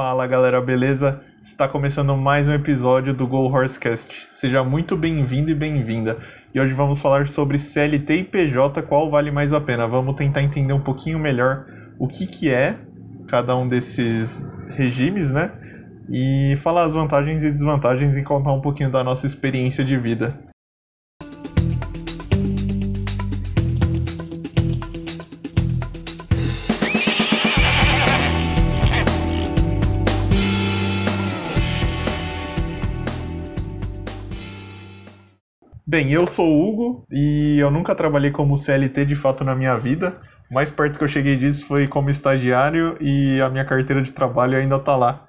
Fala galera, beleza? Está começando mais um episódio do Go Horsecast. Seja muito bem-vindo e bem-vinda. E hoje vamos falar sobre CLT e PJ, qual vale mais a pena. Vamos tentar entender um pouquinho melhor o que, que é cada um desses regimes, né? E falar as vantagens e desvantagens e contar um pouquinho da nossa experiência de vida. Bem, eu sou o Hugo e eu nunca trabalhei como CLT de fato na minha vida. O mais perto que eu cheguei disso foi como estagiário e a minha carteira de trabalho ainda tá lá.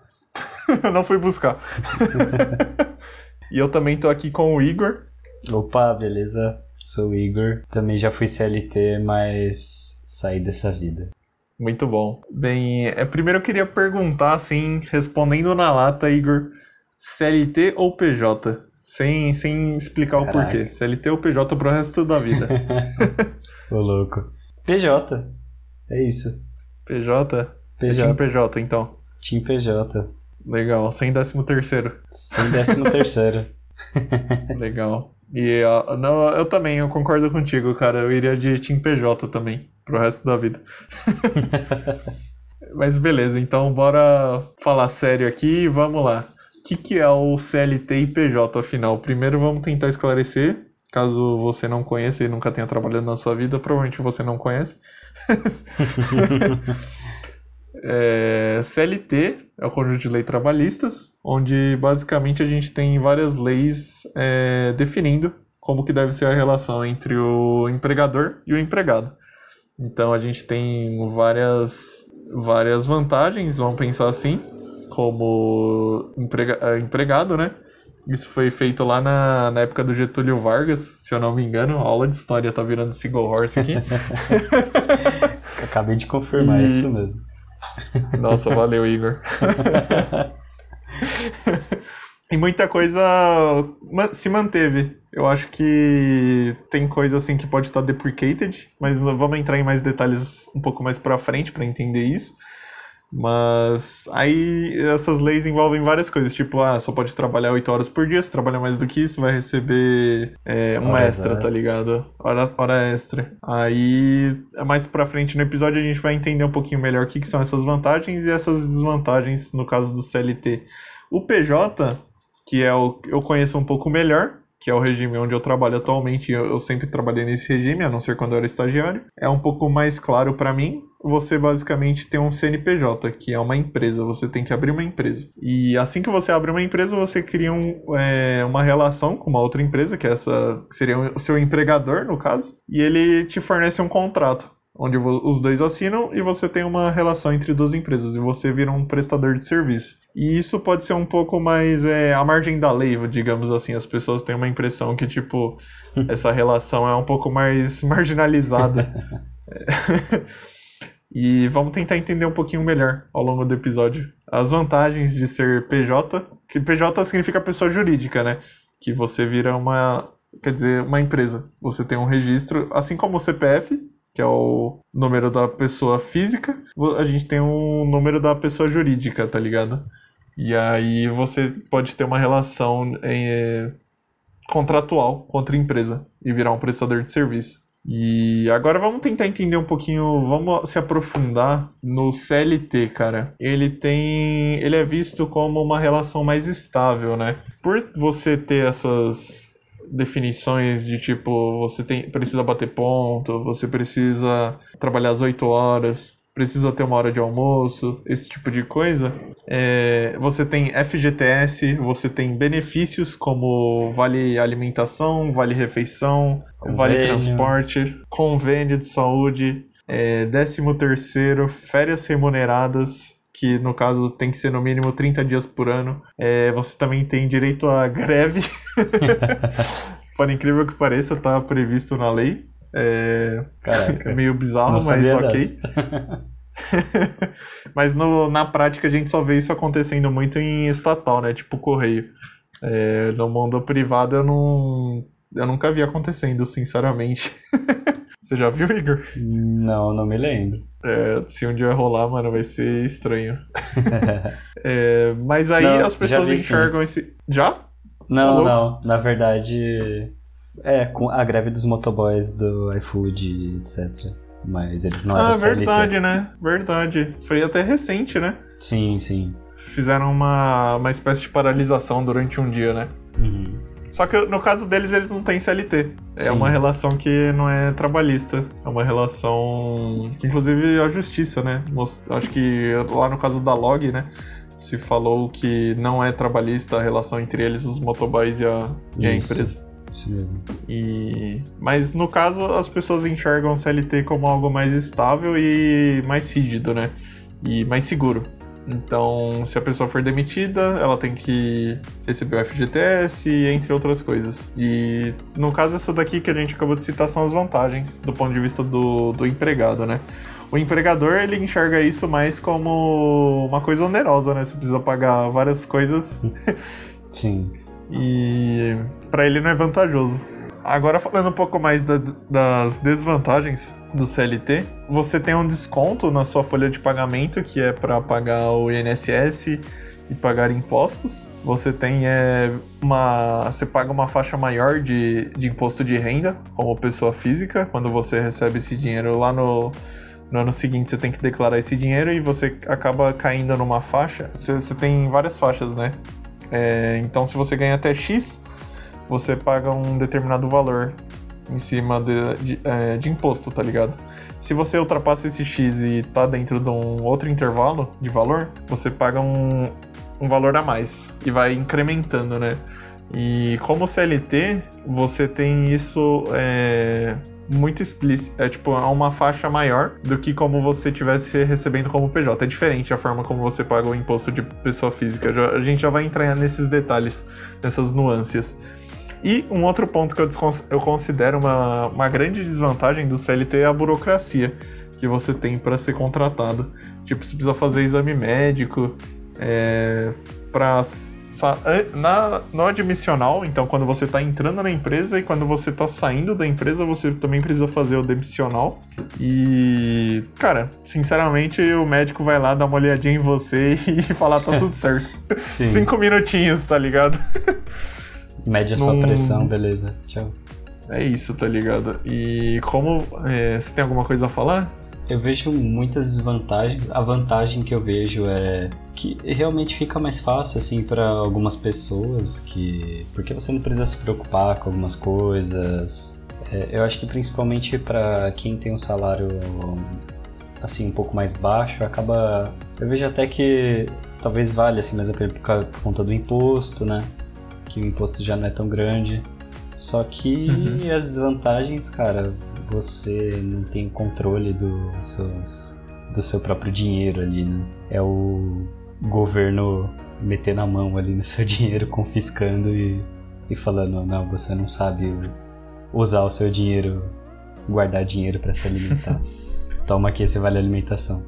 eu não fui buscar. e eu também tô aqui com o Igor. Opa, beleza? Sou o Igor. Também já fui CLT, mas saí dessa vida. Muito bom. Bem, é, primeiro eu queria perguntar, assim, respondendo na lata, Igor, CLT ou PJ? Sem, sem explicar Caraca. o porquê. CLT ou PJ pro resto da vida. Ô louco. PJ. É isso. PJ? PJ. É Team PJ, então. Team PJ. Legal. Sem décimo terceiro. Sem décimo terceiro. Legal. E uh, não, eu também, eu concordo contigo, cara. Eu iria de Team PJ também, pro resto da vida. Mas beleza, então bora falar sério aqui e vamos lá que, que é o CLT e PJ, afinal? Primeiro vamos tentar esclarecer, caso você não conheça e nunca tenha trabalhado na sua vida, provavelmente você não conhece. é, CLT é o conjunto de leis trabalhistas, onde basicamente a gente tem várias leis é, definindo como que deve ser a relação entre o empregador e o empregado. Então a gente tem várias, várias vantagens, vamos pensar assim, como emprega eh, empregado, né? Isso foi feito lá na, na época do Getúlio Vargas, se eu não me engano. A aula de história tá virando Seagull Horse aqui. Acabei de confirmar, e... isso mesmo. Nossa, valeu, Igor. e muita coisa se manteve. Eu acho que tem coisa assim que pode estar deprecated, mas vamos entrar em mais detalhes um pouco mais para frente para entender isso. Mas aí essas leis envolvem várias coisas, tipo, ah, só pode trabalhar 8 horas por dia, se trabalhar mais do que isso, vai receber é, uma extra, extra, tá ligado? Hora, hora extra. Aí, mais pra frente no episódio, a gente vai entender um pouquinho melhor o que, que são essas vantagens e essas desvantagens no caso do CLT. O PJ, que é o eu conheço um pouco melhor, que é o regime onde eu trabalho atualmente, eu, eu sempre trabalhei nesse regime, a não ser quando eu era estagiário. É um pouco mais claro para mim, você basicamente tem um CNPJ, que é uma empresa, você tem que abrir uma empresa. E assim que você abre uma empresa, você cria um, é, uma relação com uma outra empresa, que é essa que seria o seu empregador, no caso, e ele te fornece um contrato. Onde os dois assinam e você tem uma relação entre duas empresas e você vira um prestador de serviço. E isso pode ser um pouco mais é, à margem da lei, digamos assim. As pessoas têm uma impressão que, tipo, essa relação é um pouco mais marginalizada. E vamos tentar entender um pouquinho melhor ao longo do episódio as vantagens de ser PJ, que PJ significa pessoa jurídica, né? Que você vira uma, quer dizer, uma empresa. Você tem um registro, assim como o CPF, que é o número da pessoa física, a gente tem um número da pessoa jurídica, tá ligado? E aí você pode ter uma relação é, contratual contra a empresa e virar um prestador de serviço. E agora vamos tentar entender um pouquinho, vamos se aprofundar no CLT, cara. Ele tem, ele é visto como uma relação mais estável, né? Por você ter essas definições de tipo, você tem, precisa bater ponto, você precisa trabalhar as 8 horas, precisa ter uma hora de almoço, esse tipo de coisa. É, você tem FGTS, você tem benefícios como vale alimentação, vale refeição, convênio. vale transporte, convênio de saúde, é, 13 terceiro, férias remuneradas, que no caso tem que ser no mínimo 30 dias por ano. É, você também tem direito à greve. Por incrível que pareça, está previsto na lei. É, é meio bizarro, mas ok. mas no, na prática a gente só vê isso acontecendo muito em estatal, né? Tipo correio. É, no mundo privado eu não. Eu nunca vi acontecendo, sinceramente. Você já viu, Igor? Não, não me lembro. É, se um dia rolar, mano, vai ser estranho. é, mas aí Não, as pessoas vi, sim. enxergam esse. Já? Não, Tá não. Na verdade, é com a greve dos motoboys do iFood, etc. Mas eles não ah, eram CLT. verdade, né? Verdade. Foi até recente, né? Sim, sim. Fizeram uma, uma espécie de paralisação durante um dia, né? Uhum. Só que no caso deles, eles não têm CLT. É Sim. uma relação que não é trabalhista. É uma relação que, inclusive, a justiça, né? Acho que lá no caso da Log, né? Se falou que não é trabalhista a relação entre eles, os motoboys e a, e a empresa. Isso mesmo. E... Mas no caso, as pessoas enxergam o CLT como algo mais estável e mais rígido, né? E mais seguro. Então, se a pessoa for demitida, ela tem que receber o FGTS, entre outras coisas. E no caso, essa daqui que a gente acabou de citar são as vantagens do ponto de vista do, do empregado, né? O empregador, ele enxerga isso mais como uma coisa onerosa, né? Você precisa pagar várias coisas Sim. e para ele não é vantajoso. Agora falando um pouco mais da- das desvantagens do CLT, você tem um desconto na sua folha de pagamento que é para pagar o INSS e pagar impostos. Você tem é, uma, você paga uma faixa maior de, de imposto de renda como pessoa física quando você recebe esse dinheiro lá no no ano seguinte você tem que declarar esse dinheiro e você acaba caindo numa faixa. Você, você tem várias faixas, né? É, então, se você ganha até X, você paga um determinado valor em cima de, de, é, de imposto, tá ligado? Se você ultrapassa esse X e tá dentro de um outro intervalo de valor, você paga um, um valor a mais e vai incrementando, né? E como CLT, você tem isso é, muito explícito. É tipo, há uma faixa maior do que como você tivesse recebendo como PJ. É diferente a forma como você paga o imposto de pessoa física. Já- a gente já vai entrar nesses detalhes, nessas nuances. E um outro ponto que eu, eu considero uma, uma grande desvantagem do CLT é a burocracia que você tem para ser contratado. Tipo, você precisa fazer exame médico, é, an- na, no admissional, então quando você tá entrando na empresa e quando você tá saindo da empresa, você também precisa fazer o demissional. E, cara, sinceramente, o médico vai lá dar uma olhadinha em você e falar tá tudo certo. Cinco minutinhos, tá ligado? Mede a sua Num- pressão, beleza. Tchau. É isso, tá ligado? E como. é, você tem alguma coisa a falar? Eu vejo muitas desvantagens. A vantagem que eu vejo é que realmente fica mais fácil assim para algumas pessoas que porque você não precisa se preocupar com algumas coisas. É, eu acho que principalmente para quem tem um salário assim um pouco mais baixo, acaba eu vejo até que talvez valha assim a pena por, conta do imposto, né? Que o imposto já não é tão grande. Só que as desvantagens, cara, você não tem controle dos seus, do seu próprio dinheiro ali, né? É o governo metendo a mão ali no seu dinheiro, confiscando e, e falando, não, você não sabe usar o seu dinheiro, guardar dinheiro para se alimentar. Toma aqui esse vale alimentação.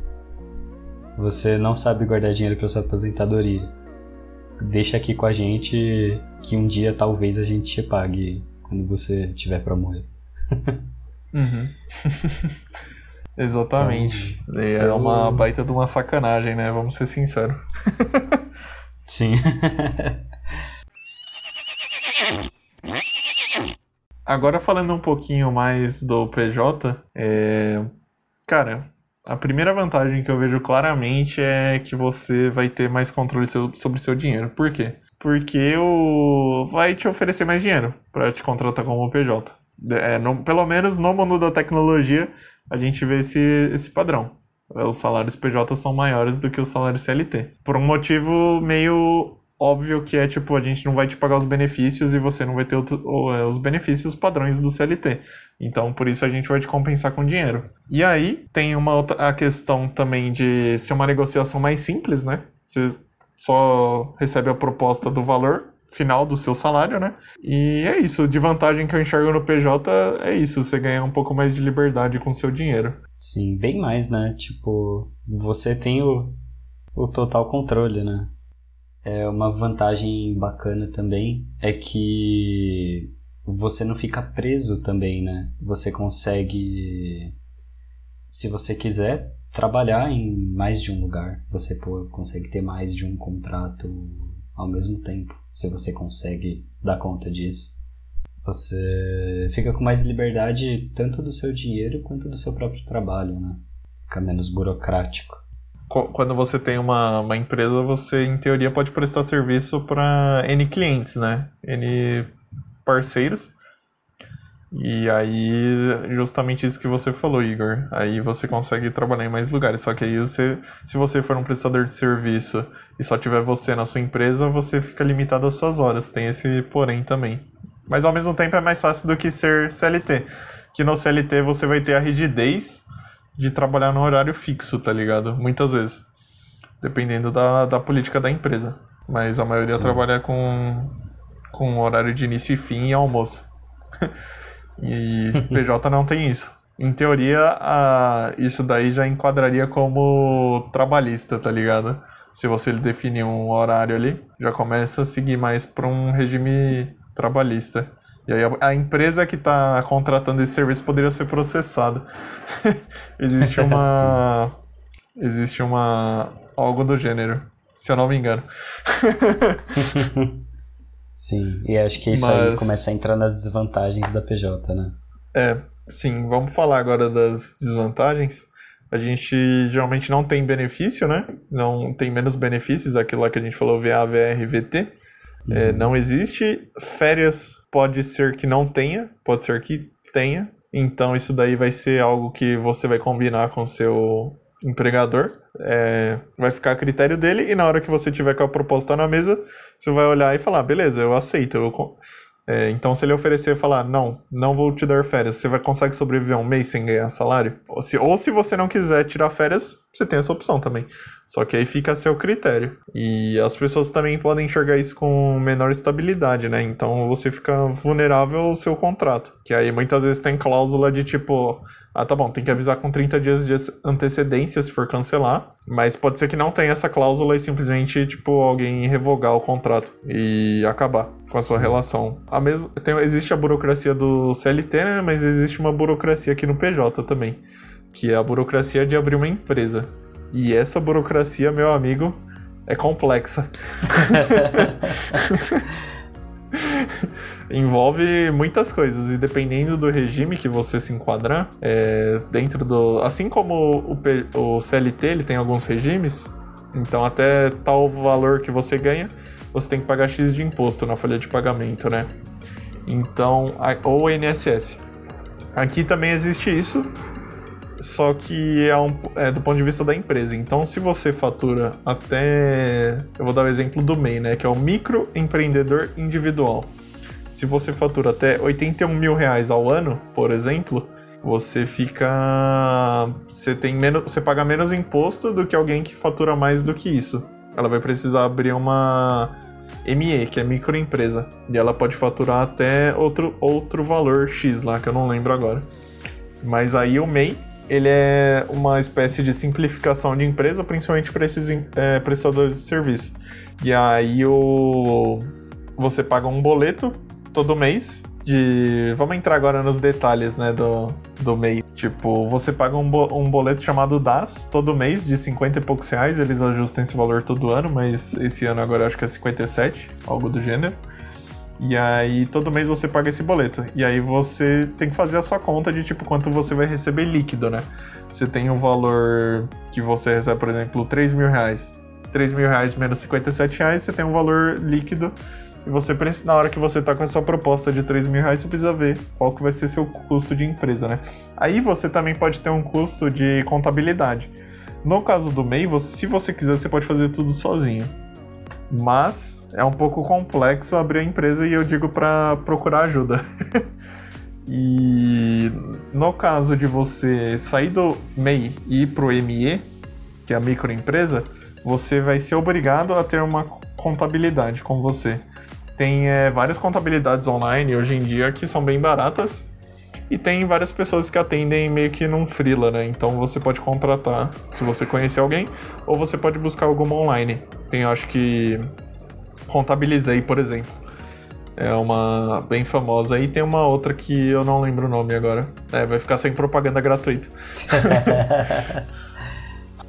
Você não sabe guardar dinheiro para sua aposentadoria. Deixa aqui com a gente que um dia talvez a gente te pague quando você tiver para morrer. Uhum. Exatamente. é eu- uma baita de uma sacanagem, né? Vamos ser sinceros. Sim. Agora falando um pouquinho mais do PJ, é... cara, a primeira vantagem que eu vejo claramente é que você vai ter mais controle seu- sobre seu dinheiro. Por quê? Porque o vai te oferecer mais dinheiro para te contratar como PJ. É, no- pelo menos no mundo da tecnologia, a gente vê esse, esse padrão. É, Os salários PJ são maiores do que os salários CLT. Por um motivo meio óbvio que é tipo, a gente não vai te pagar os benefícios e você não vai ter outro- o- é, os benefícios padrões do CLT. Então, por isso a gente vai te compensar com dinheiro. E aí, tem uma outra a questão também de ser uma negociação mais simples, né? Você só recebe a proposta do valor final do seu salário, né? E é isso, de vantagem que eu enxergo no PJ é isso, você ganha um pouco mais de liberdade com o seu dinheiro. Sim, bem mais, né? Tipo, você tem o, o total controle, né? É uma vantagem bacana também é que você não fica preso também, né? Você consegue, se você quiser, trabalhar em mais de um lugar. Você consegue ter mais de um contrato ao mesmo tempo, se você consegue dar conta disso. Você fica com mais liberdade tanto do seu dinheiro quanto do seu próprio trabalho, né? Fica menos burocrático. Quando você tem uma, uma empresa, você em teoria pode prestar serviço para N clientes, né? N parceiros. E aí, justamente isso que você falou, Igor. Aí você consegue trabalhar em mais lugares. Só que aí você, se você for um prestador de serviço e só tiver você na sua empresa, você fica limitado às suas horas. Tem esse porém também. Mas ao mesmo tempo é mais fácil do que ser CLT. Que no CLT você vai ter a rigidez de trabalhar no horário fixo, tá ligado? Muitas vezes. Dependendo da, da política da empresa. Mas a maioria Sim. trabalha com, com horário de início e fim e almoço. E PJ não tem isso. Em teoria, a, isso daí já enquadraria como trabalhista, tá ligado? Se você definir um horário ali, já começa a seguir mais para um regime trabalhista. E aí a, a empresa que está contratando esse serviço poderia ser processada. existe uma. existe uma. algo do gênero, se eu não me engano. Sim, e acho que isso Mas... aí começa a entrar nas desvantagens da PJ, né? É, sim, vamos falar agora das desvantagens. A gente geralmente não tem benefício, né? Não tem menos benefícios, aquilo lá que a gente falou, VA, VR, VT. É, uhum. É, não existe. Férias pode ser que não tenha, pode ser que tenha. Então isso daí vai ser algo que você vai combinar com o seu empregador. É, vai ficar a critério dele e na hora que você tiver com a proposta na mesa, você vai olhar e falar, beleza, eu aceito. Eu, é, então, se ele oferecer e falar, não, não vou te dar férias, você vai conseguir sobreviver um mês sem ganhar salário? Ou se, ou se você não quiser tirar férias, você tem essa opção também. Só que aí fica a seu critério. E as pessoas também podem enxergar isso com menor estabilidade, né? Então você fica vulnerável ao seu contrato. Que aí muitas vezes tem cláusula de tipo, ah, tá bom, tem que avisar com 30 dias de antecedência se for cancelar. Mas pode ser que não tenha essa cláusula e simplesmente, tipo, alguém revogar o contrato e acabar com a sua relação. A mesmo, tem, existe a burocracia do CLT, né? Mas existe uma burocracia aqui no PJ também. Que é a burocracia de abrir uma empresa. E essa burocracia, meu amigo, é complexa. Envolve muitas coisas e dependendo do regime que você se enquadrar, é, dentro do. Assim como o, o CLT ele tem alguns regimes, então até tal valor que você ganha, você tem que pagar X de imposto na folha de pagamento, né? Então, ou INSS. Aqui também existe isso, só que é, um, é, do ponto de vista da empresa. Então, se você fatura até. Eu vou dar o exemplo do MEI, né? Que é o microempreendedor individual. Se você fatura até 81 mil reais ao ano, por exemplo, você fica. Você tem menos. Você paga menos imposto do que alguém que fatura mais do que isso. Ela vai precisar abrir uma ME, que é microempresa. E ela pode faturar até outro, outro valor X lá, que eu não lembro agora. Mas aí o MEI ele é uma espécie de simplificação de empresa, principalmente para esses é, prestadores de serviço. E aí o você paga um boleto todo mês de. Vamos entrar agora nos detalhes, né, do, do MEI. Tipo, você paga um, bo... um boleto chamado DAS todo mês, de 50 e poucos reais. Eles ajustam esse valor todo ano, mas esse ano agora acho que é 57, algo do gênero. E aí todo mês você paga esse boleto. E aí você tem que fazer a sua conta de tipo quanto você vai receber líquido, né? Você tem um valor que você recebe, por exemplo, 3 mil reais. 3 mil reais menos 57 reais, você tem um valor líquido. E você na hora que você tá com essa proposta de 3 mil reais, você precisa ver qual que vai ser seu custo de empresa, né? Aí você também pode ter um custo de contabilidade. No caso do MEI, você, se você quiser, você pode fazer tudo sozinho mas é um pouco complexo abrir a empresa e eu digo para procurar ajuda. e no caso de você sair do MEI e ir pro ME, que é a microempresa, você vai ser obrigado a ter uma contabilidade com você. Tem é, várias contabilidades online hoje em dia que são bem baratas e tem várias pessoas que atendem meio que num freela, né? Então você pode contratar se você conhecer alguém, ou você pode buscar alguma online. Tem, acho que. Contabilizei, por exemplo. É uma bem famosa. E tem uma outra que eu não lembro o nome agora. É, vai ficar sem propaganda gratuita.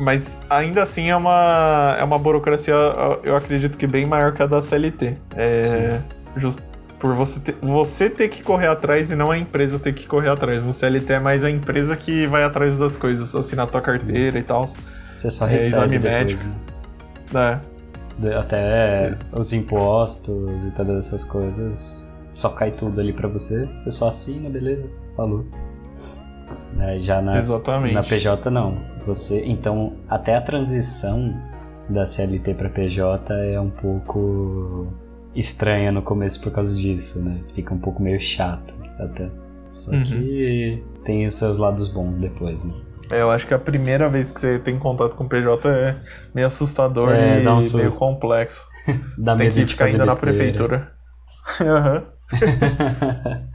Mas ainda assim é uma, é uma burocracia, eu acredito que bem maior que a da CLT. É, just, por você ter, você ter que correr atrás e não a empresa ter que correr atrás. No CLT é mais a empresa que vai atrás das coisas, assinar tua carteira Sim. e tal. Você só recebe é, exame depois, médico. Né? É. Até é. os impostos e todas essas coisas, só cai tudo ali para você. Você só assina, beleza? Falou. É, já nas, Exatamente. na PJ não. Você, então, até a transição da CLT para PJ é um pouco estranha no começo por causa disso, né? Fica um pouco meio chato até. Só uhum. que tem os seus lados bons depois, né? É, eu acho que a primeira vez que você tem contato com o PJ é meio assustador é, e um meio complexo. Dá você tem que ficar ainda na prefeitura. Aham.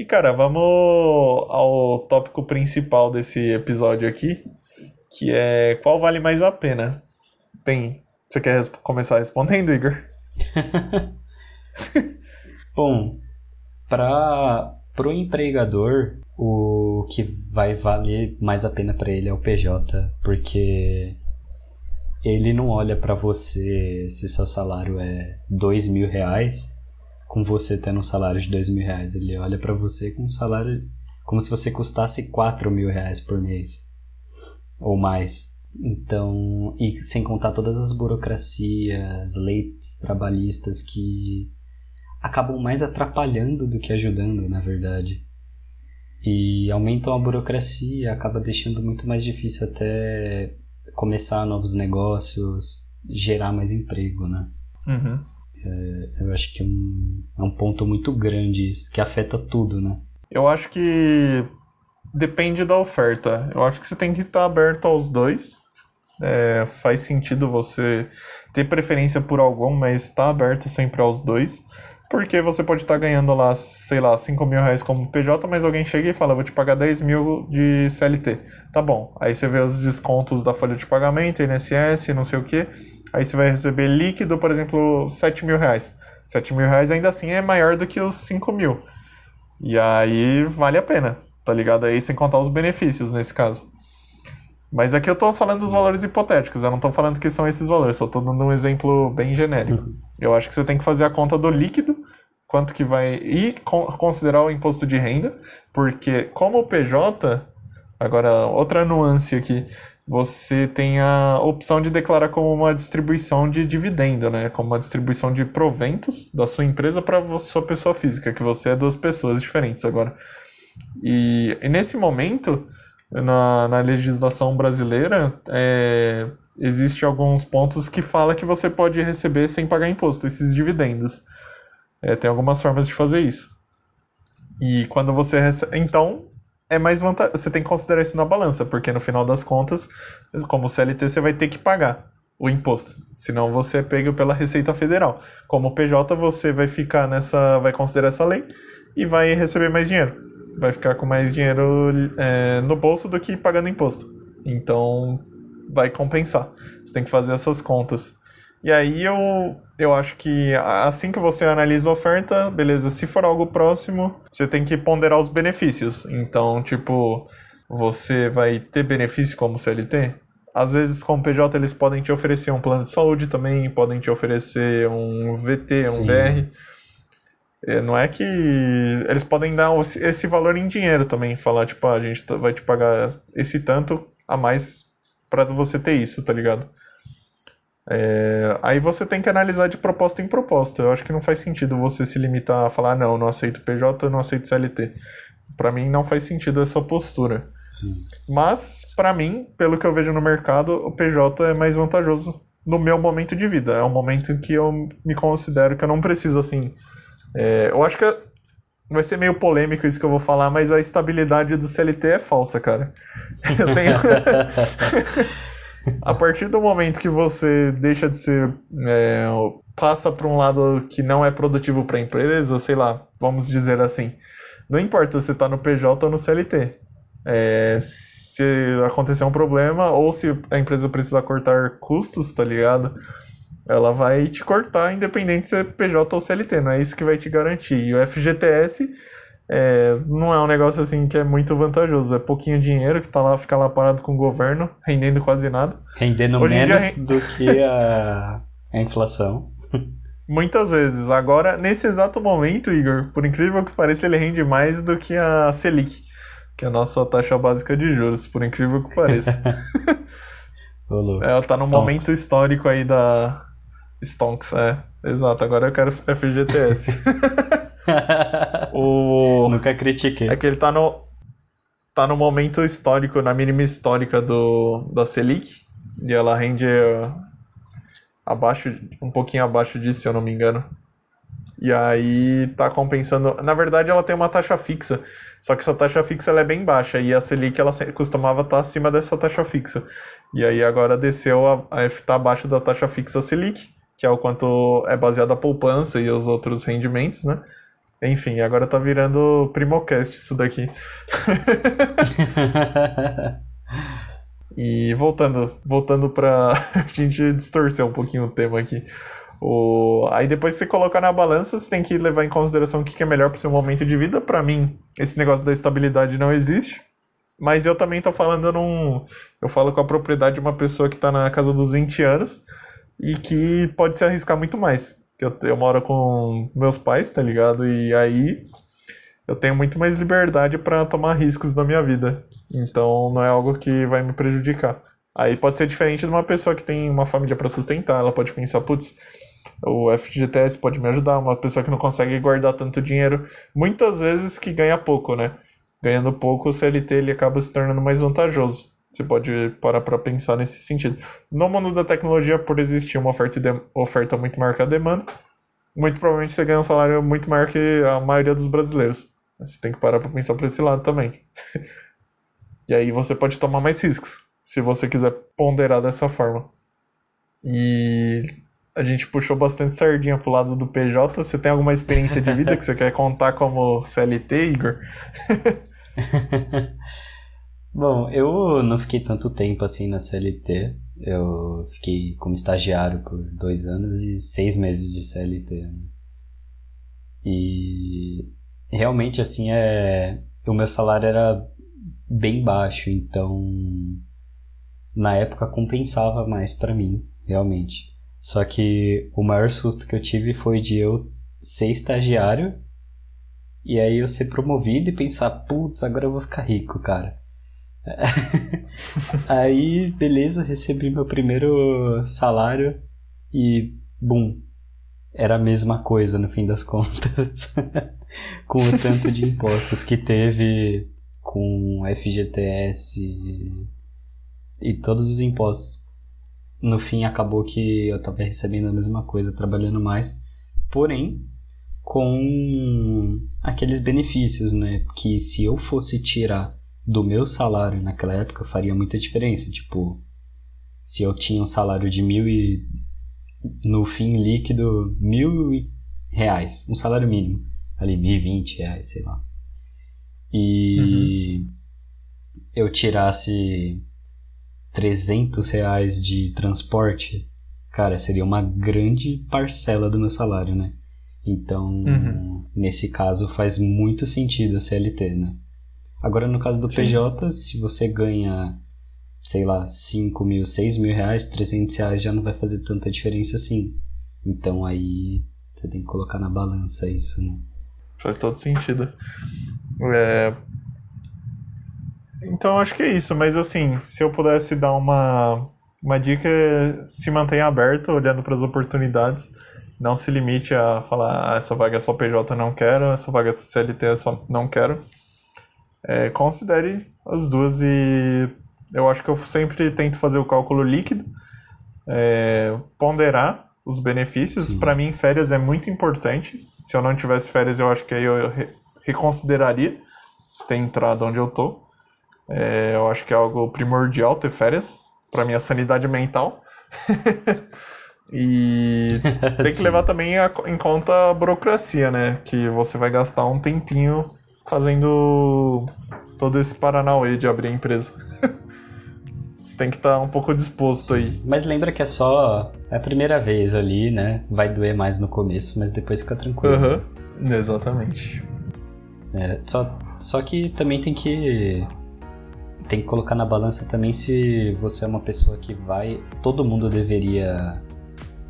e cara, vamos ao tópico principal desse episódio aqui, que é qual vale mais a pena? Tem. Você quer começar respondendo, Igor? Bom, para o empregador, o que vai valer mais a pena para ele é o PJ, porque ele não olha para você se seu salário é dois mil reais, com você tendo um salário de dois mil reais. Ele olha para você com um salário como se você custasse quatro mil reais por mês ou mais. Então, e sem contar todas as burocracias, leis trabalhistas que acabam mais atrapalhando do que ajudando, na verdade. E aumentam a burocracia, acaba deixando muito mais difícil até começar novos negócios, gerar mais emprego, né? Uhum. É, eu acho que é um, é um ponto muito grande isso, que afeta tudo, né? Eu acho que depende da oferta. Eu acho que você tem que estar aberto aos dois. É, faz sentido você ter preferência por algum, mas estar aberto sempre aos dois. Porque você pode estar ganhando lá, sei lá, 5 mil reais como PJ, mas alguém chega e fala, vou te pagar 10 mil de CLT. Tá bom. Aí você vê os descontos da folha de pagamento, INSS, não sei o que. Aí você vai receber líquido, por exemplo, 7 mil reais. 7 mil reais ainda assim é maior do que os 5 mil. E aí vale a pena tá ligado? Aí sem contar os benefícios nesse caso. Mas aqui eu tô falando dos valores hipotéticos, eu não tô falando que são esses valores, só tô dando um exemplo bem genérico. Eu acho que você tem que fazer a conta do líquido, quanto que vai. E considerar o imposto de renda, porque como o PJ, agora outra nuance aqui, você tem a opção de declarar como uma distribuição de dividendo, né? Como uma distribuição de proventos da sua empresa para sua pessoa física, que você é duas pessoas diferentes agora. E, e nesse momento, na, na legislação brasileira, é, existe alguns pontos que fala que você pode receber sem pagar imposto, esses dividendos. É, tem algumas formas de fazer isso. E quando você recebe. Então, é mais vantajoso. Você tem que considerar isso na balança, porque no final das contas, como CLT, você vai ter que pagar o imposto. Senão você é pego pela Receita Federal. Como PJ, você vai ficar nessa. vai considerar essa lei e vai receber mais dinheiro vai ficar com mais dinheiro é, no bolso do que pagando imposto. Então vai compensar. Você tem que fazer essas contas. E aí eu, eu acho que assim que você analisa a oferta, beleza, se for algo próximo, você tem que ponderar os benefícios. Então, tipo, você vai ter benefício como CLT? Às vezes, como PJ, eles podem te oferecer um plano de saúde também, podem te oferecer um VT, um Sim. VR. É, não é que eles podem dar esse valor em dinheiro também, falar, tipo, ah, a gente vai te pagar esse tanto a mais para você ter isso, tá ligado? É, aí você tem que analisar de proposta em proposta. Eu acho que não faz sentido você se limitar a falar, não, não aceito PJ, não aceito CLT. Para mim não faz sentido essa postura. Sim. Mas, para mim, pelo que eu vejo no mercado, o PJ é mais vantajoso no meu momento de vida. É um momento em que eu me considero que eu não preciso, assim, é, eu acho que vai ser meio polêmico isso que eu vou falar, mas a estabilidade do CLT é falsa, cara. Eu tenho. a partir do momento que você deixa de ser. É, passa para um lado que não é produtivo para a empresa, sei lá, vamos dizer assim. Não importa se tá no PJ ou no CLT. É, se acontecer um problema ou se a empresa precisar cortar custos, tá ligado? ela vai te cortar, independente se é PJ ou CLT, não é isso que vai te garantir. E o FGTS é, não é um negócio assim que é muito vantajoso, é pouquinho dinheiro que tá lá, fica lá parado com o governo, rendendo quase nada. Rendendo Hoje menos dia... do que a, a inflação. Muitas vezes. Agora, nesse exato momento, Igor, por incrível que pareça, ele rende mais do que a Selic, que é a nossa taxa básica de juros, por incrível que pareça. Ela tá num Stonks. momento histórico aí da. Stonks, é. Exato, agora eu quero FGTS. O... Nunca critiquei. É que ele tá no. Tá no momento histórico, na mínima histórica do, da Selic. E ela rende abaixo, um pouquinho abaixo disso, se eu não me engano. E aí tá compensando. Na verdade, ela tem uma taxa fixa. Só que essa taxa fixa ela é bem baixa. E a Selic ela costumava estar tá acima dessa taxa fixa. E aí agora desceu a, a F tá abaixo da taxa fixa Selic, que é o quanto é baseado a poupança e os outros rendimentos, né? Enfim, agora tá virando Primocast isso daqui. E voltando, voltando pra a gente distorcer um pouquinho o tema aqui. O... Aí depois que você colocar na balança, você tem que levar em consideração o que é melhor pro seu momento de vida. Para mim, esse negócio da estabilidade não existe. Mas eu também tô falando num. Eu falo com a propriedade de uma pessoa que tá na casa dos 20 anos e que pode se arriscar muito mais. Eu, eu moro com meus pais, tá ligado? E aí eu tenho muito mais liberdade para tomar riscos na minha vida. Então não é algo que vai me prejudicar. Aí pode ser diferente de uma pessoa que tem uma família para sustentar, ela pode pensar, putz, o FGTS pode me ajudar, uma pessoa que não consegue guardar tanto dinheiro, muitas vezes que ganha pouco, né? Ganhando pouco, o CLT ele acaba se tornando mais vantajoso. Você pode parar para pensar nesse sentido. No mundo da tecnologia, por existir uma oferta, oferta muito maior que a demanda, muito provavelmente você ganha um salário muito maior que a maioria dos brasileiros. Você tem que parar para pensar por esse lado também. E aí você pode tomar mais riscos, se você quiser ponderar dessa forma. E a gente puxou bastante sardinha pro lado do PJ. Você tem alguma experiência de vida que você quer contar como CLT, Igor? Bom, eu não fiquei tanto tempo assim na CLT. Eu fiquei como estagiário por dois anos e seis meses de CLT. E realmente assim é. O meu salário era bem baixo, então na época compensava mais para mim, realmente. Só que o maior susto que eu tive foi de eu ser estagiário e aí eu ser promovido e pensar, putz, agora eu vou ficar rico, cara. aí, beleza, recebi meu primeiro salário e, bum, era a mesma coisa no fim das contas. Com o tanto de impostos que teve com FGTS e, e todos os impostos. No fim, acabou que eu estava recebendo a mesma coisa, trabalhando mais, porém com aqueles benefícios, né? Que se eu fosse tirar do meu salário naquela época faria muita diferença. Tipo, se eu tinha um salário de mil e no fim líquido mil reais, um salário mínimo, ali mil e vinte reais, sei lá e uhum. eu tirasse 300 reais de transporte, cara, seria uma grande parcela do meu salário, né? Então, uhum. nesse caso, faz muito sentido a CLT, né? Agora, no caso do Sim. PJ, se você ganha, sei lá, 5 mil, 6 mil reais, 300 reais já não vai fazer tanta diferença assim. Então, aí você tem que colocar na balança isso, né? Faz todo sentido. É... Então acho que é isso, mas assim, se eu pudesse dar uma, uma dica, é se mantenha aberto, olhando para as oportunidades. Não se limite a falar, ah, essa vaga é só PJ, não quero, essa vaga é CLT, é só não quero. É, considere as duas e eu acho que eu sempre tento fazer o cálculo líquido, é, ponderar os benefícios. Para mim, férias é muito importante. Se eu não tivesse férias, eu acho que aí eu reconsideraria ter entrado onde eu tô. É, eu acho que é algo primordial ter férias para minha sanidade mental. e tem que levar também a, em conta a burocracia, né? Que você vai gastar um tempinho fazendo todo esse paranauê de abrir a empresa. Você tem que estar tá um pouco disposto aí. Mas lembra que é só a primeira vez ali, né? Vai doer mais no começo, mas depois fica tranquilo. Aham, uhum. exatamente. É, só, só que também tem que tem que colocar na balança também se você é uma pessoa que vai. Todo mundo deveria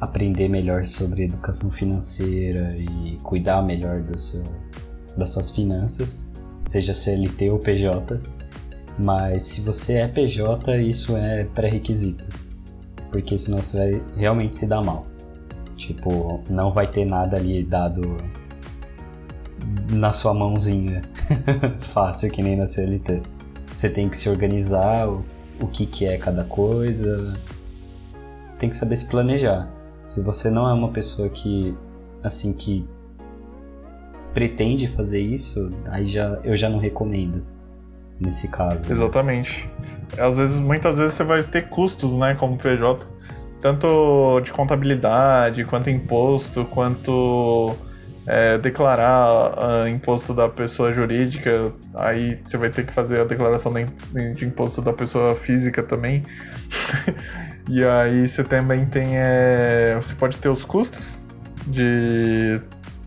aprender melhor sobre educação financeira e cuidar melhor do seu, das suas finanças, seja CLT ou PJ. Mas se você é PJ, isso é pré-requisito. Porque senão você vai realmente se dar mal. Tipo, não vai ter nada ali dado na sua mãozinha. Fácil que nem na CLT. Você tem que se organizar, o, o que, que é cada coisa. Tem que saber se planejar. Se você não é uma pessoa que, assim, que pretende fazer isso, aí já, eu já não recomendo nesse caso. Exatamente. Às vezes, muitas vezes você vai ter custos, né, como PJ, tanto de contabilidade, quanto imposto, quanto é, declarar uh, imposto da pessoa jurídica, aí você vai ter que fazer a declaração de imposto da pessoa física também. e aí você também tem. É, você pode ter os custos de.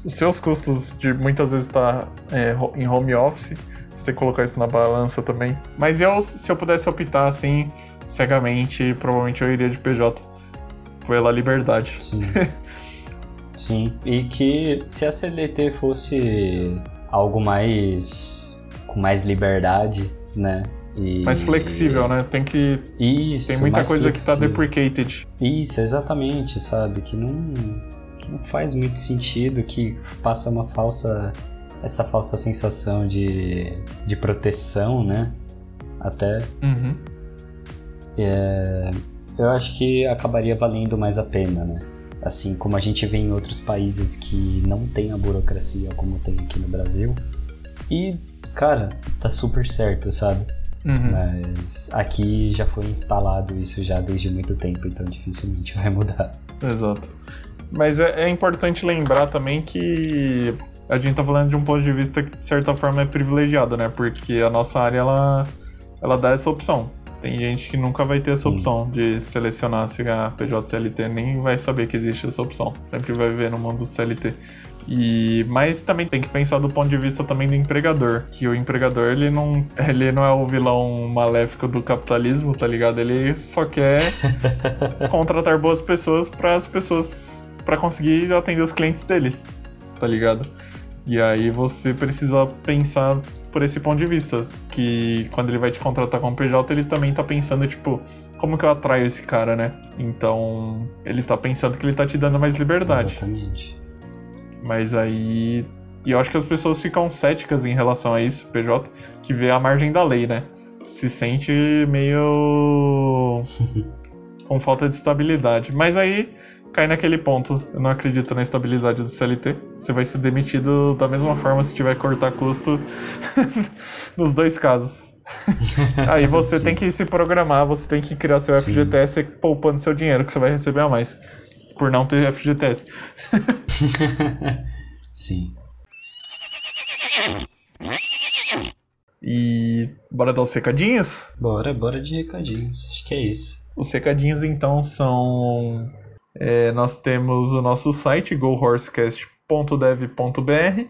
Os seus custos de muitas vezes estar tá, é, em home office. Você tem que colocar isso na balança também. Mas eu, se eu pudesse optar assim, cegamente, provavelmente eu iria de PJ pela liberdade. Sim. Sim, e que se a CLT fosse algo mais. com mais liberdade, né? E... Mais flexível, né? Tem que. Isso. Tem muita coisa flexível. que tá deprecated. Isso, exatamente, sabe? Que não, não faz muito sentido, que passa uma falsa. essa falsa sensação de, de proteção, né? Até. Uhum. É, eu acho que acabaria valendo mais a pena, né? assim como a gente vê em outros países que não tem a burocracia como tem aqui no Brasil. E, cara, tá super certo, sabe? Uhum. Mas aqui já foi instalado isso já desde muito tempo, então dificilmente vai mudar. Exato. Mas é, é importante lembrar também que a gente tá falando de um ponto de vista que, de certa forma, é privilegiado, né? Porque a nossa área, ela, ela dá essa opção. Tem gente que nunca vai ter essa Sim. opção de selecionar se a PJ CLT, nem vai saber que existe essa opção. Sempre vai viver no mundo do CLT. E mas também tem que pensar do ponto de vista também do empregador, que o empregador ele não, ele não é o vilão maléfico do capitalismo, tá ligado? Ele só quer contratar boas pessoas para as pessoas para conseguir atender os clientes dele, tá ligado? E aí você precisa pensar por esse ponto de vista. Que quando ele vai te contratar como PJ, ele também tá pensando, tipo, como que eu atraio esse cara, né? Então, ele tá pensando que ele tá te dando mais liberdade. Exatamente. Mas aí. E eu acho que as pessoas ficam céticas em relação a isso, PJ, que vê a margem da lei, né? Se sente meio. com falta de estabilidade. Mas aí cai naquele ponto. Eu não acredito na estabilidade do CLT. Você vai ser demitido da mesma forma se tiver que cortar custo nos dois casos. Aí você tem que se programar, você tem que criar seu Sim. FGTS poupando seu dinheiro que você vai receber a mais. Por não ter FGTS. Sim. E bora dar os recadinhos? Bora, bora de recadinhos. Acho que é isso. Os recadinhos então são é, nós temos o nosso site gohorsecast.dev.br.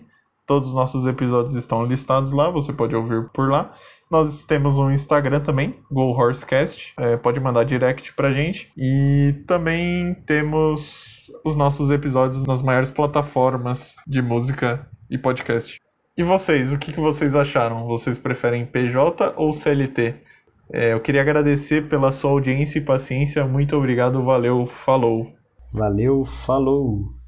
Todos os nossos episódios estão listados lá, você pode ouvir por lá. Nós temos um Instagram também, GoHorseCast, é, pode mandar direct pra gente. E também temos os nossos episódios nas maiores plataformas de música e podcast. E vocês, o que, que vocês acharam? Vocês preferem PJ ou CLT? É, eu queria agradecer pela sua audiência e paciência. Muito obrigado, valeu, falou. Valeu, falou.